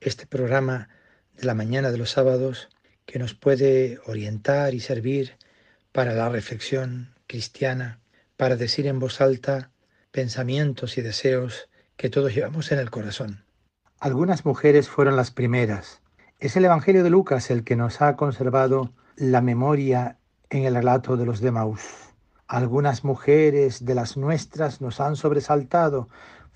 este programa de la mañana de los sábados que nos puede orientar y servir para la reflexión cristiana, para decir en voz alta pensamientos y deseos que todos llevamos en el corazón. Algunas mujeres fueron las primeras. Es el Evangelio de Lucas el que nos ha conservado la memoria en el relato de los de Maús. Algunas mujeres de las nuestras nos han sobresaltado.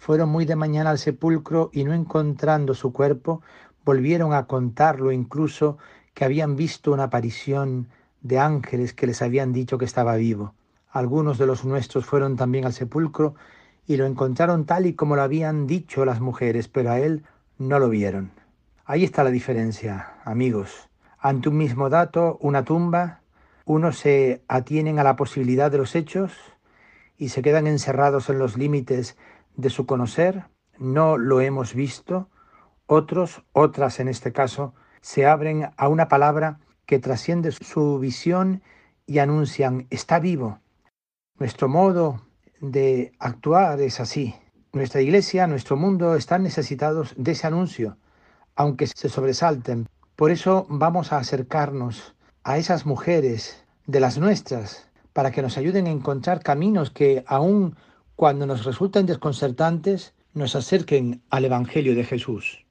Fueron muy de mañana al sepulcro y no encontrando su cuerpo, volvieron a contarlo incluso que habían visto una aparición de ángeles que les habían dicho que estaba vivo. Algunos de los nuestros fueron también al sepulcro y lo encontraron tal y como lo habían dicho las mujeres, pero a él no lo vieron. Ahí está la diferencia, amigos. Ante un mismo dato, una tumba, unos se atienen a la posibilidad de los hechos y se quedan encerrados en los límites de su conocer, no lo hemos visto. Otros, otras en este caso, se abren a una palabra que trasciende su visión y anuncian, está vivo. Nuestro modo de actuar es así. Nuestra iglesia, nuestro mundo están necesitados de ese anuncio, aunque se sobresalten. Por eso vamos a acercarnos a esas mujeres de las nuestras para que nos ayuden a encontrar caminos que aun cuando nos resulten desconcertantes nos acerquen al Evangelio de Jesús.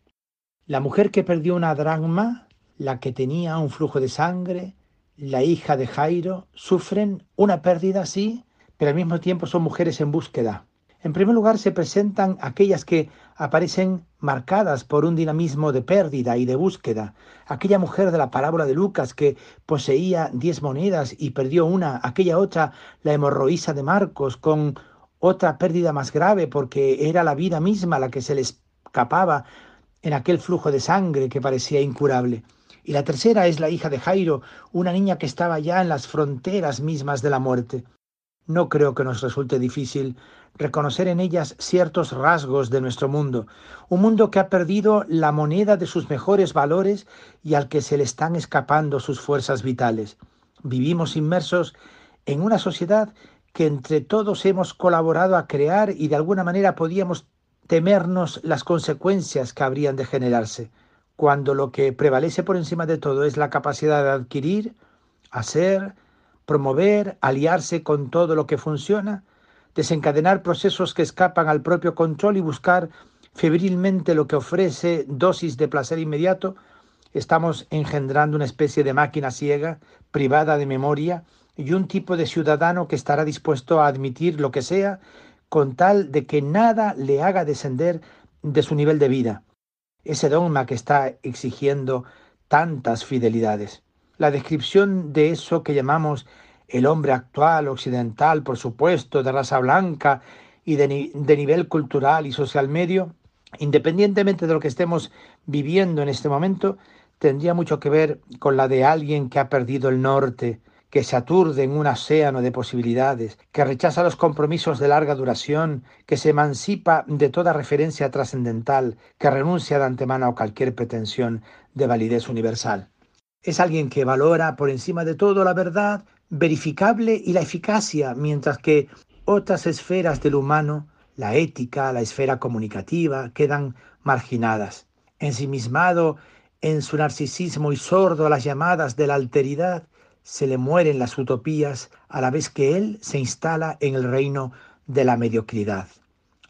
La mujer que perdió una dragma, la que tenía un flujo de sangre, la hija de Jairo, sufren una pérdida, sí, pero al mismo tiempo son mujeres en búsqueda. En primer lugar se presentan aquellas que aparecen marcadas por un dinamismo de pérdida y de búsqueda. Aquella mujer de la parábola de Lucas que poseía diez monedas y perdió una, aquella otra, la hemorroísa de Marcos, con otra pérdida más grave porque era la vida misma la que se le escapaba en aquel flujo de sangre que parecía incurable. Y la tercera es la hija de Jairo, una niña que estaba ya en las fronteras mismas de la muerte. No creo que nos resulte difícil reconocer en ellas ciertos rasgos de nuestro mundo, un mundo que ha perdido la moneda de sus mejores valores y al que se le están escapando sus fuerzas vitales. Vivimos inmersos en una sociedad que entre todos hemos colaborado a crear y de alguna manera podíamos temernos las consecuencias que habrían de generarse, cuando lo que prevalece por encima de todo es la capacidad de adquirir, hacer, promover, aliarse con todo lo que funciona, desencadenar procesos que escapan al propio control y buscar febrilmente lo que ofrece dosis de placer inmediato, estamos engendrando una especie de máquina ciega, privada de memoria, y un tipo de ciudadano que estará dispuesto a admitir lo que sea con tal de que nada le haga descender de su nivel de vida. Ese dogma que está exigiendo tantas fidelidades. La descripción de eso que llamamos el hombre actual, occidental, por supuesto, de raza blanca y de, de, nivel cultural y social medio, independientemente de lo que estemos viviendo en este momento, tendría mucho que ver con la de alguien que ha perdido el norte, que se aturde en un océano de posibilidades, que rechaza los compromisos de larga duración, que se emancipa de toda referencia trascendental, que renuncia de antemano a cualquier pretensión de validez universal. Es alguien que valora por encima de todo la verdad, verificable y la eficacia, mientras que otras esferas del humano, la ética, la esfera comunicativa, quedan marginadas. Ensimismado en su narcisismo y sordo a las llamadas de la alteridad, se le mueren las utopías a la vez que él se instala en el reino de la mediocridad.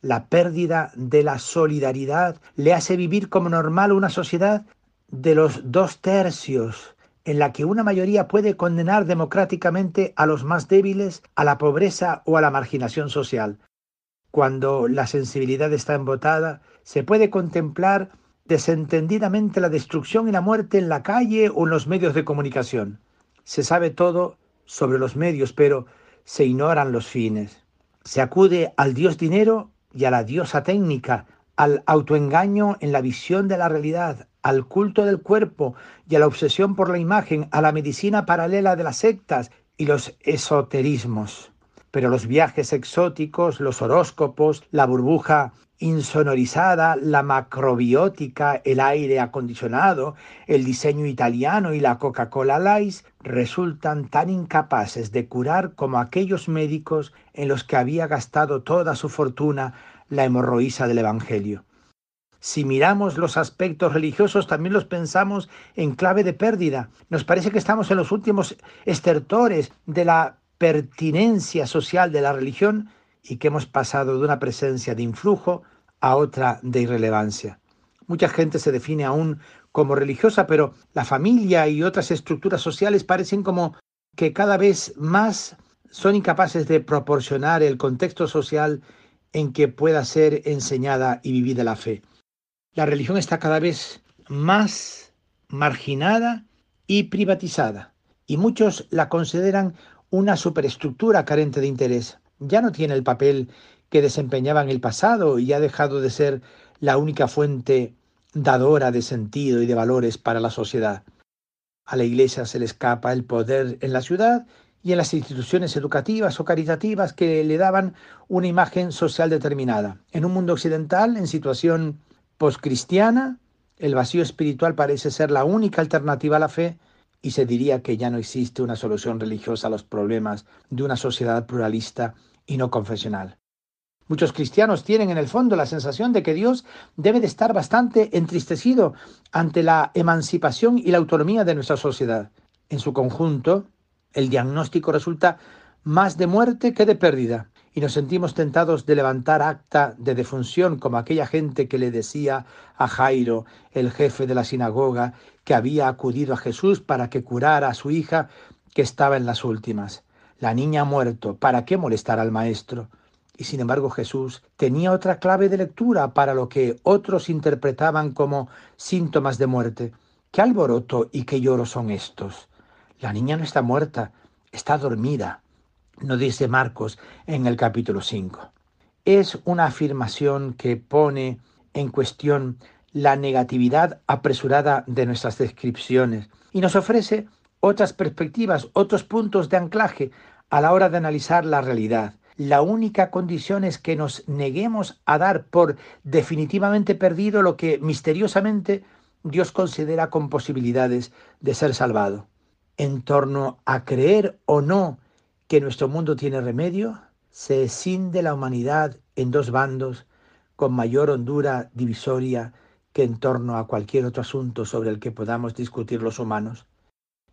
La pérdida de la solidaridad le hace vivir como normal una sociedad de los dos tercios, en la que una mayoría puede condenar democráticamente a los más débiles a la pobreza o a la marginación social. Cuando la sensibilidad está embotada, se puede contemplar desentendidamente la destrucción y la muerte en la calle o en los medios de comunicación. Se sabe todo sobre los medios, pero se ignoran los fines. Se acude al dios dinero y a la diosa técnica, al autoengaño en la visión de la realidad, al culto del cuerpo y a la obsesión por la imagen, a la medicina paralela de las sectas y los esoterismos. Pero los viajes exóticos, los horóscopos, la burbuja insonorizada, la macrobiótica, el aire acondicionado, el diseño italiano y la Coca-Cola Light resultan tan incapaces de curar como aquellos médicos en los que había gastado toda su fortuna la hemorroísa del Evangelio. Si miramos los aspectos religiosos, también los pensamos en clave de pérdida. Nos parece que estamos en los últimos estertores de la pertinencia social de la religión y que hemos pasado de una presencia de influjo a otra de irrelevancia. Mucha gente se define aún como religiosa, pero la familia y otras estructuras sociales parecen como que cada vez más son incapaces de proporcionar el contexto social en que pueda ser enseñada y vivida la fe. La religión está cada vez más marginada y privatizada, y muchos la consideran una superestructura carente de interés. Ya no tiene el papel que desempeñaba en el pasado y ha dejado de ser la única fuente dadora de sentido y de valores para la sociedad. A la Iglesia se le escapa el poder en la ciudad y en las instituciones educativas o caritativas que le daban una imagen social determinada. En un mundo occidental, en situación poscristiana, el vacío espiritual parece ser la única alternativa a la fe y se diría que ya no existe una solución religiosa a los problemas de una sociedad pluralista y no confesional. Muchos cristianos tienen en el fondo la sensación de que Dios debe de estar bastante entristecido ante la emancipación y la autonomía de nuestra sociedad. En su conjunto, el diagnóstico resulta más de muerte que de pérdida y nos sentimos tentados de levantar acta de defunción como aquella gente que le decía a Jairo, el jefe de la sinagoga, que había acudido a Jesús para que curara a su hija que estaba en las últimas. La niña ha muerto, ¿para qué molestar al maestro? Y sin embargo Jesús tenía otra clave de lectura para lo que otros interpretaban como síntomas de muerte. ¿Qué alboroto y qué lloro son estos? La niña no está muerta, está dormida nos dice Marcos en el capítulo 5. Es una afirmación que pone en cuestión la negatividad apresurada de nuestras descripciones y nos ofrece otras perspectivas, otros puntos de anclaje a la hora de analizar la realidad. La única condición es que nos neguemos a dar por definitivamente perdido lo que misteriosamente Dios considera con posibilidades de ser salvado. En torno a creer o no que nuestro mundo tiene remedio, se escinde la humanidad en dos bandos con mayor hondura divisoria que en torno a cualquier otro asunto sobre el que podamos discutir los humanos.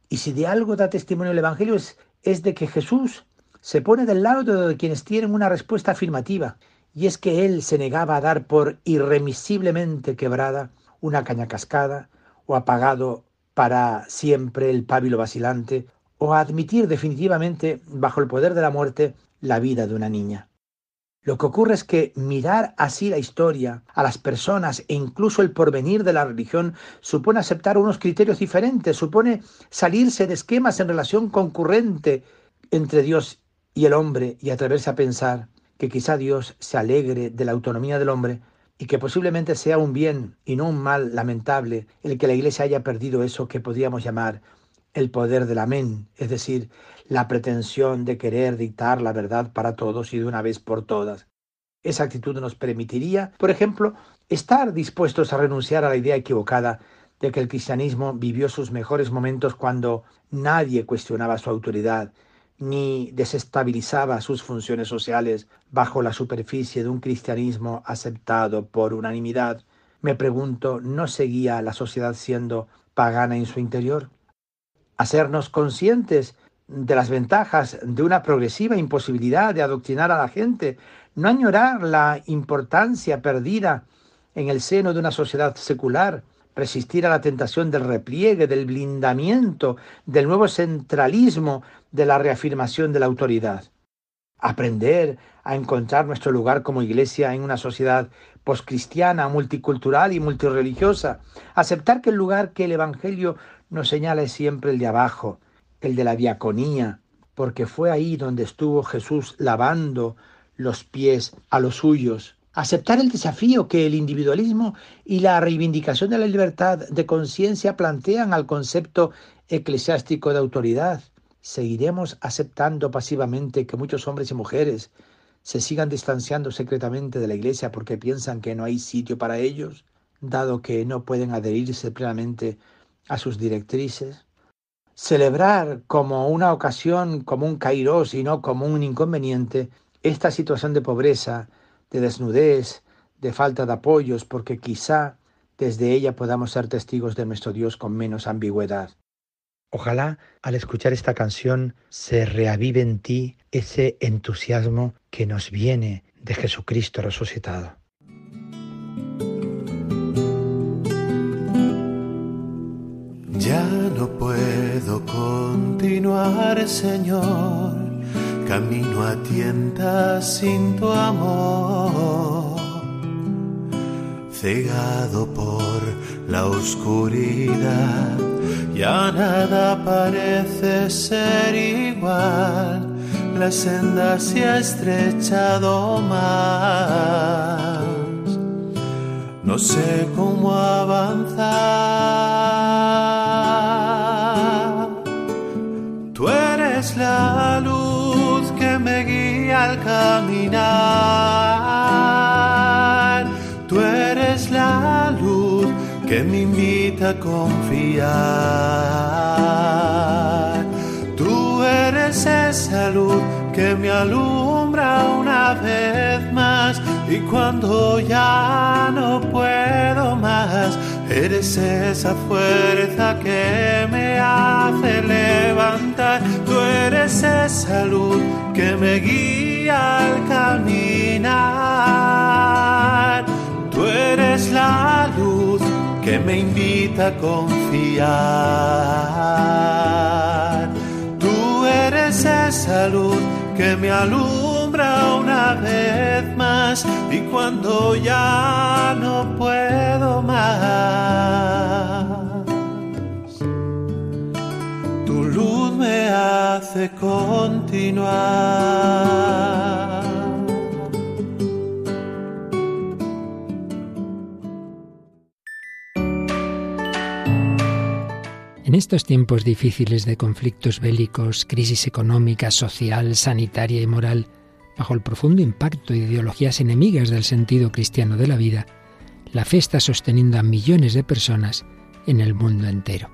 Y si de algo da testimonio el Evangelio es, es de que Jesús se pone del lado de quienes tienen una respuesta afirmativa, y es que Él se negaba a dar por irremisiblemente quebrada una caña cascada o apagado para siempre el pábilo vacilante o a admitir definitivamente bajo el poder de la muerte la vida de una niña. Lo que ocurre es que mirar así la historia, a las personas e incluso el porvenir de la religión supone aceptar unos criterios diferentes, supone salirse de esquemas en relación concurrente entre Dios y el hombre y atreverse a pensar que quizá Dios se alegre de la autonomía del hombre y que posiblemente sea un bien y no un mal lamentable el que la Iglesia haya perdido eso que podríamos llamar el poder del amén, es decir, la pretensión de querer dictar la verdad para todos y de una vez por todas. Esa actitud nos permitiría, por ejemplo, estar dispuestos a renunciar a la idea equivocada de que el cristianismo vivió sus mejores momentos cuando nadie cuestionaba su autoridad ni desestabilizaba sus funciones sociales bajo la superficie de un cristianismo aceptado por unanimidad. Me pregunto, ¿no seguía la sociedad siendo pagana en su interior? Hacernos conscientes de las ventajas de una progresiva imposibilidad de adoctrinar a la gente, no añorar la importancia perdida en el seno de una sociedad secular, resistir a la tentación del repliegue, del blindamiento, del nuevo centralismo, de la reafirmación de la autoridad. Aprender a encontrar nuestro lugar como iglesia en una sociedad poscristiana, multicultural y multireligiosa. Aceptar que el lugar que el Evangelio nos señala siempre el de abajo, el de la diaconía, porque fue ahí donde estuvo Jesús lavando los pies a los suyos. Aceptar el desafío que el individualismo y la reivindicación de la libertad de conciencia plantean al concepto eclesiástico de autoridad. Seguiremos aceptando pasivamente que muchos hombres y mujeres se sigan distanciando secretamente de la Iglesia porque piensan que no hay sitio para ellos, dado que no pueden adherirse plenamente a sus directrices. Celebrar como una ocasión, como un kairos y no como un inconveniente, esta situación de pobreza, de desnudez, de falta de apoyos, porque quizá desde ella podamos ser testigos de nuestro Dios con menos ambigüedad. Ojalá al escuchar esta canción se reavive en ti ese entusiasmo que nos viene de Jesucristo resucitado. Ya no puedo continuar, Señor camino a tientas sin tu amor, cegado por la oscuridad, ya nada parece ser igual, la senda se ha estrechado más, no sé cómo avanzar, al caminar. Tú eres la luz que me invita a confiar. Tú eres esa luz que me alumbra una vez más y cuando ya no puedo más, eres esa fuerza que me hace levantar. Tú eres esa luz que me guía al caminar. Tú eres la luz que me invita a confiar. Tú eres esa luz que me alumbra y cuando ya no puedo más, tu luz me hace continuar. En estos tiempos difíciles de conflictos bélicos, crisis económica, social, sanitaria y moral, bajo el profundo impacto de ideologías enemigas del sentido cristiano de la vida, la fe está sosteniendo a millones de personas en el mundo entero.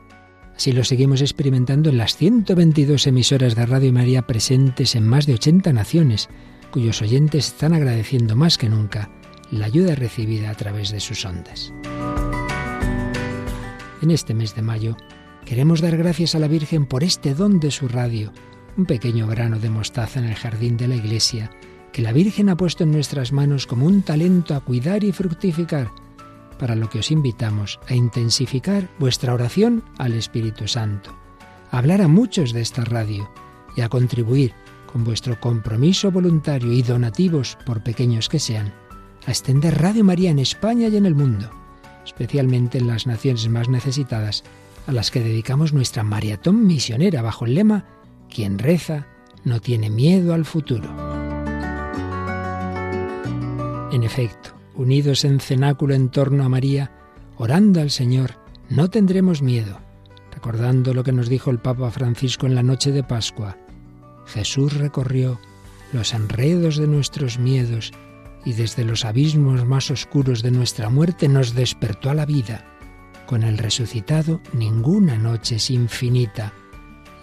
Así lo seguimos experimentando en las 122 emisoras de Radio María presentes en más de 80 naciones, cuyos oyentes están agradeciendo más que nunca la ayuda recibida a través de sus ondas. En este mes de mayo Queremos dar gracias a la Virgen por este don de su radio, un pequeño grano de mostaza en el jardín de la iglesia, que la Virgen ha puesto en nuestras manos como un talento a cuidar y fructificar, para lo que os invitamos a intensificar vuestra oración al Espíritu Santo, a hablar a muchos de esta radio y a contribuir con vuestro compromiso voluntario y donativos, por pequeños que sean, a extender Radio María en España y en el mundo, especialmente en las naciones más necesitadas a las que dedicamos nuestra maratón misionera bajo el lema Quien reza no tiene miedo al futuro. En efecto, unidos en cenáculo en torno a María, orando al Señor, no tendremos miedo, recordando lo que nos dijo el Papa Francisco en la noche de Pascua. Jesús recorrió los enredos de nuestros miedos y desde los abismos más oscuros de nuestra muerte nos despertó a la vida con el resucitado ninguna noche es infinita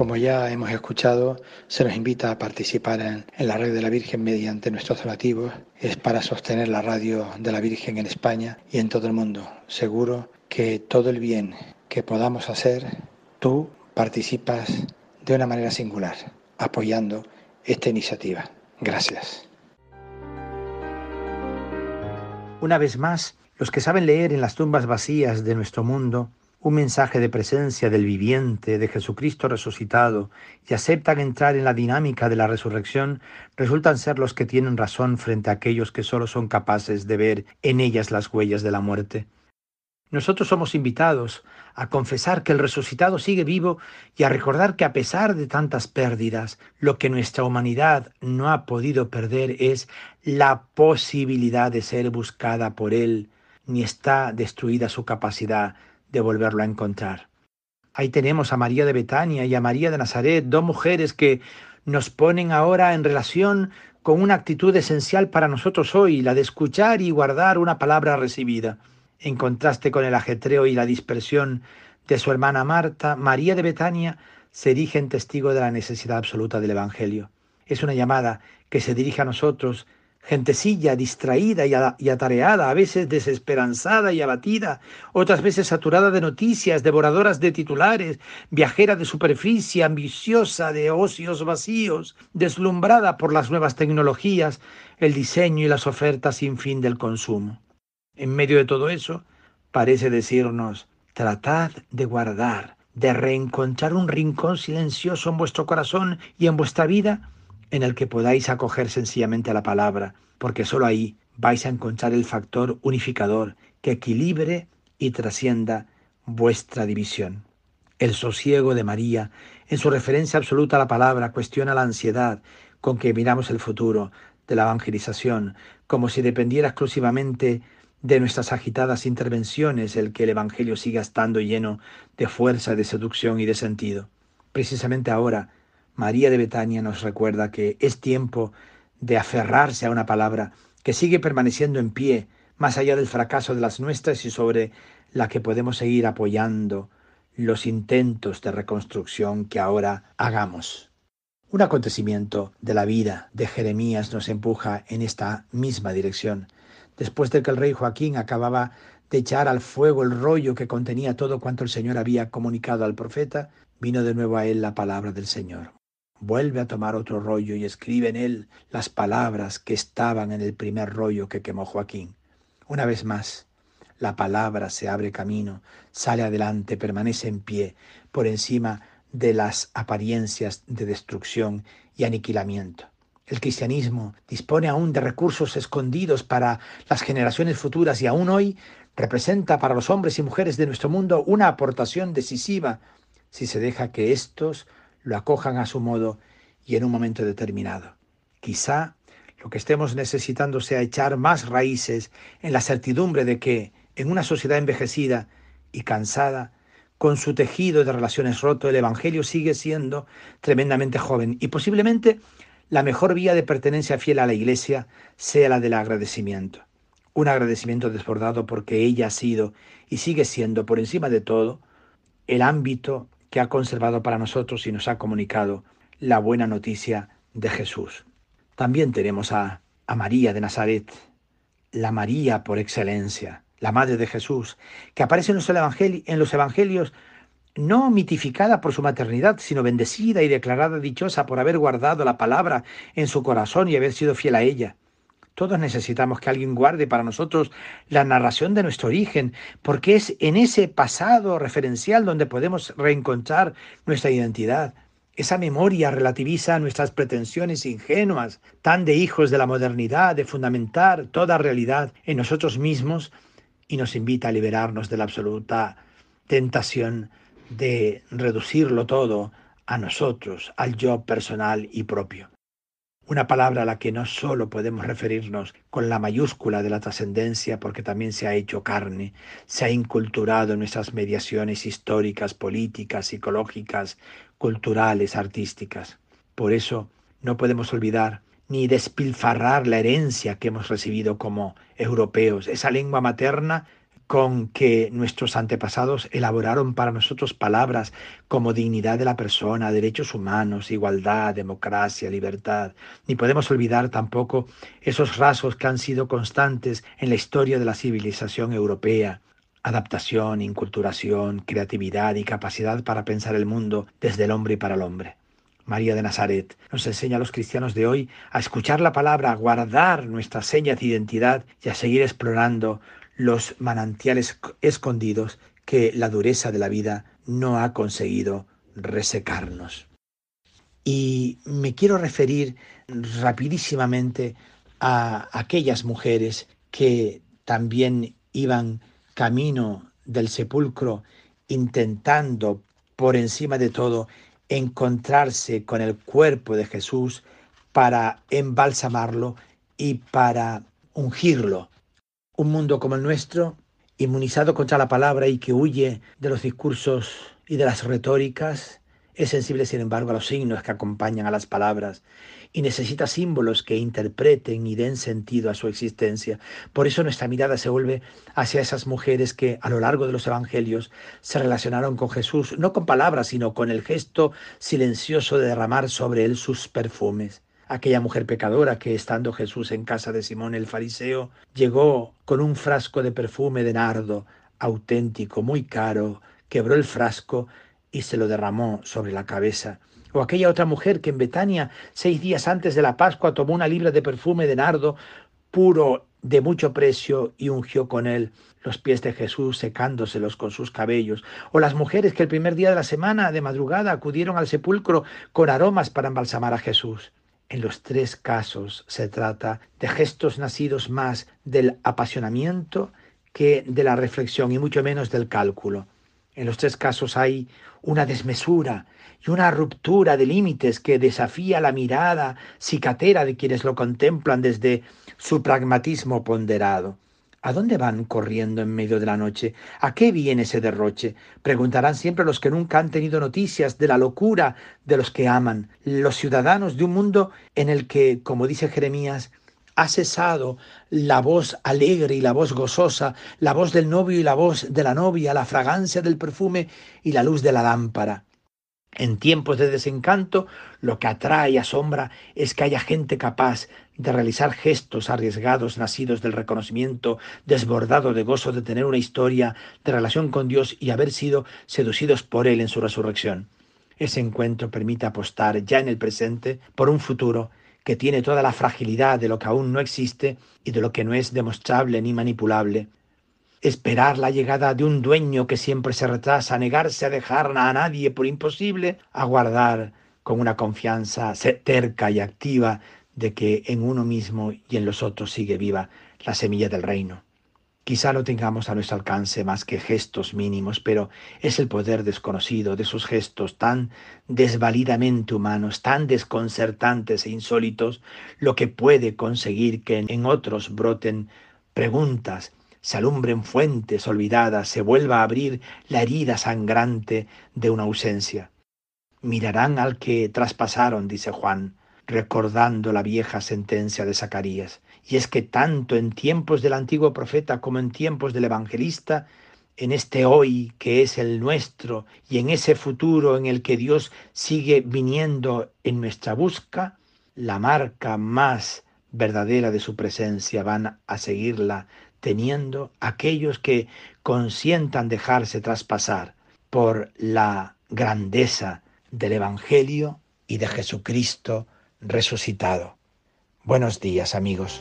Como ya hemos escuchado, se nos invita a participar en, la radio de la Virgen mediante nuestros donativos. Es para sostener la radio de la Virgen en España y en todo el mundo. Seguro que todo el bien que podamos hacer tú participas de una manera singular, apoyando esta iniciativa. Gracias. Una vez más, los que saben leer en las tumbas vacías de nuestro mundo un mensaje de presencia del viviente, de Jesucristo resucitado, y aceptan entrar en la dinámica de la resurrección, resultan ser los que tienen razón frente a aquellos que solo son capaces de ver en ellas las huellas de la muerte. Nosotros somos invitados a confesar que el resucitado sigue vivo y a recordar que a pesar de tantas pérdidas, lo que nuestra humanidad no ha podido perder es la posibilidad de ser buscada por Él, ni está destruida su capacidad de volverlo a encontrar. Ahí tenemos a María de Betania y a María de Nazaret, dos mujeres que nos ponen ahora en relación con una actitud esencial para nosotros hoy, la de escuchar y guardar una palabra recibida. En contraste con el ajetreo y la dispersión de su hermana Marta, María de Betania se erige en testigo de la necesidad absoluta del Evangelio. Es una llamada que se dirige a nosotros gentecilla distraída y, atareada, a veces desesperanzada y abatida, otras veces saturada de noticias, devoradoras de titulares, viajera de superficie, ambiciosa de ocios vacíos, deslumbrada por las nuevas tecnologías, el diseño y las ofertas sin fin del consumo. En medio de todo eso, parece decirnos, tratad de guardar, de reencontrar un rincón silencioso en vuestro corazón y en vuestra vida en el que podáis acoger sencillamente a la palabra, porque sólo ahí vais a encontrar el factor unificador que equilibre y trascienda vuestra división. El sosiego de María, en su referencia absoluta a la palabra, cuestiona la ansiedad con que miramos el futuro de la evangelización, como si dependiera exclusivamente de nuestras agitadas intervenciones el que el Evangelio siga estando lleno de fuerza, de seducción y de sentido. Precisamente ahora, María de Betania nos recuerda que es tiempo de aferrarse a una palabra que sigue permaneciendo en pie, más allá del fracaso de las nuestras y sobre la que podemos seguir apoyando los intentos de reconstrucción que ahora hagamos. Un acontecimiento de la vida de Jeremías nos empuja en esta misma dirección. Después de que el rey Joaquín acababa de echar al fuego el rollo que contenía todo cuanto el Señor había comunicado al profeta, vino de nuevo a él la palabra del Señor vuelve a tomar otro rollo y escribe en él las palabras que estaban en el primer rollo que quemó Joaquín. Una vez más, la palabra se abre camino, sale adelante, permanece en pie, por encima de las apariencias de destrucción y aniquilamiento. El cristianismo dispone aún de recursos escondidos para las generaciones futuras y aún hoy representa para los hombres y mujeres de nuestro mundo una aportación decisiva si se deja que éstos lo acojan a su modo y en un momento determinado. Quizá lo que estemos necesitando sea echar más raíces en la certidumbre de que en una sociedad envejecida y cansada, con su tejido de relaciones roto, el Evangelio sigue siendo tremendamente joven y posiblemente la mejor vía de pertenencia fiel a la Iglesia sea la del agradecimiento. Un agradecimiento desbordado porque ella ha sido y sigue siendo, por encima de todo, el ámbito que ha conservado para nosotros y nos ha comunicado la buena noticia de Jesús. También tenemos a, María de Nazaret, la María por excelencia, la Madre de Jesús, que aparece en los evangelios no mitificada por su maternidad, sino bendecida y declarada dichosa por haber guardado la palabra en su corazón y haber sido fiel a ella. Todos necesitamos que alguien guarde para nosotros la narración de nuestro origen, porque es en ese pasado referencial donde podemos reencontrar nuestra identidad. Esa memoria relativiza nuestras pretensiones ingenuas, tan de hijos de la modernidad, de fundamentar toda realidad en nosotros mismos y nos invita a liberarnos de la absoluta tentación de reducirlo todo a nosotros, al yo personal y propio. Una palabra a la que no solo podemos referirnos con la mayúscula de la trascendencia porque también se ha hecho carne, se ha inculturado en nuestras mediaciones históricas, políticas, psicológicas, culturales, artísticas. Por eso no podemos olvidar ni despilfarrar la herencia que hemos recibido como europeos, esa lengua materna con que nuestros antepasados elaboraron para nosotros palabras como dignidad de la persona, derechos humanos, igualdad, democracia, libertad. Ni podemos olvidar tampoco esos rasgos que han sido constantes en la historia de la civilización europea, adaptación, inculturación, creatividad y capacidad para pensar el mundo desde el hombre y para el hombre. María de Nazaret nos enseña a los cristianos de hoy a escuchar la palabra, a guardar nuestras señas de identidad y a seguir explorando los manantiales escondidos que la dureza de la vida no ha conseguido resecarnos. Y me quiero referir rapidísimamente a aquellas mujeres que también iban camino del sepulcro intentando por encima de todo encontrarse con el cuerpo de Jesús para embalsamarlo y para ungirlo. Un mundo como el nuestro, inmunizado contra la palabra y que huye de los discursos y de las retóricas, es sensible, sin embargo, a los signos que acompañan a las palabras y necesita símbolos que interpreten y den sentido a su existencia. Por eso nuestra mirada se vuelve hacia esas mujeres que a lo largo de los evangelios se relacionaron con Jesús, no con palabras, sino con el gesto silencioso de derramar sobre él sus perfumes. Aquella mujer pecadora que, estando Jesús en casa de Simón el fariseo, llegó con un frasco de perfume de nardo auténtico, muy caro, quebró el frasco y se lo derramó sobre la cabeza. O aquella otra mujer que en Betania, seis días antes de la Pascua, tomó una libra de perfume de nardo puro de mucho precio y ungió con él los pies de Jesús secándoselos con sus cabellos, o las mujeres que el primer día de la semana de madrugada acudieron al sepulcro con aromas para embalsamar a Jesús. En los tres casos se trata de gestos nacidos más del apasionamiento que de la reflexión y mucho menos del cálculo. En los tres casos hay una desmesura y una ruptura de límites que desafía la mirada cicatera de quienes lo contemplan desde su pragmatismo ponderado. ¿A dónde van corriendo en medio de la noche? ¿A qué viene ese derroche? Preguntarán siempre los que nunca han tenido noticias de la locura de los que aman, los ciudadanos de un mundo en el que, como dice Jeremías, ha cesado la voz alegre y la voz gozosa, la voz del novio y la voz de la novia, la fragancia del perfume y la luz de la lámpara. En tiempos de desencanto, lo que atrae y asombra es que haya gente capaz de realizar gestos arriesgados nacidos del reconocimiento desbordado de gozo de tener una historia de relación con Dios y haber sido seducidos por Él en su resurrección. Ese encuentro permite apostar ya en el presente por un futuro que tiene toda la fragilidad de lo que aún no existe y de lo que no es demostrable ni manipulable, esperar la llegada de un dueño que siempre se retrasa, negarse a dejar a nadie por imposible, aguardar con una confianza terca y activa de que en uno mismo y en los otros sigue viva la semilla del reino. Quizá no tengamos a nuestro alcance más que gestos mínimos, pero es el poder desconocido de esos gestos tan desvalidamente humanos, tan desconcertantes e insólitos, lo que puede conseguir que en otros broten preguntas se alumbren fuentes olvidadas, se vuelva a abrir la herida sangrante de una ausencia. Mirarán al que traspasaron, dice Juan, recordando la vieja sentencia de Zacarías. Y es que tanto en tiempos del antiguo profeta como en tiempos del evangelista, en este hoy que es el nuestro y en ese futuro en el que Dios sigue viniendo en nuestra busca, la marca más verdadera de su presencia van a seguirla teniendo aquellos que consientan dejarse traspasar por la grandeza del Evangelio y de Jesucristo resucitado. Buenos días amigos.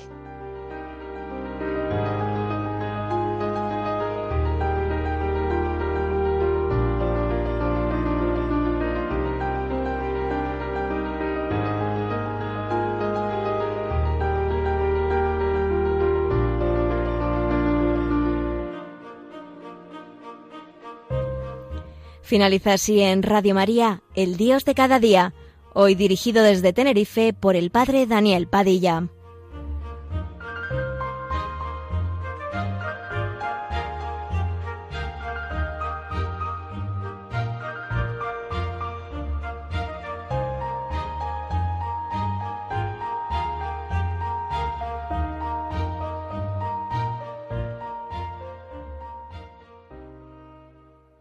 Finaliza así en Radio María, El Dios de cada día, hoy dirigido desde Tenerife por el Padre Daniel Padilla.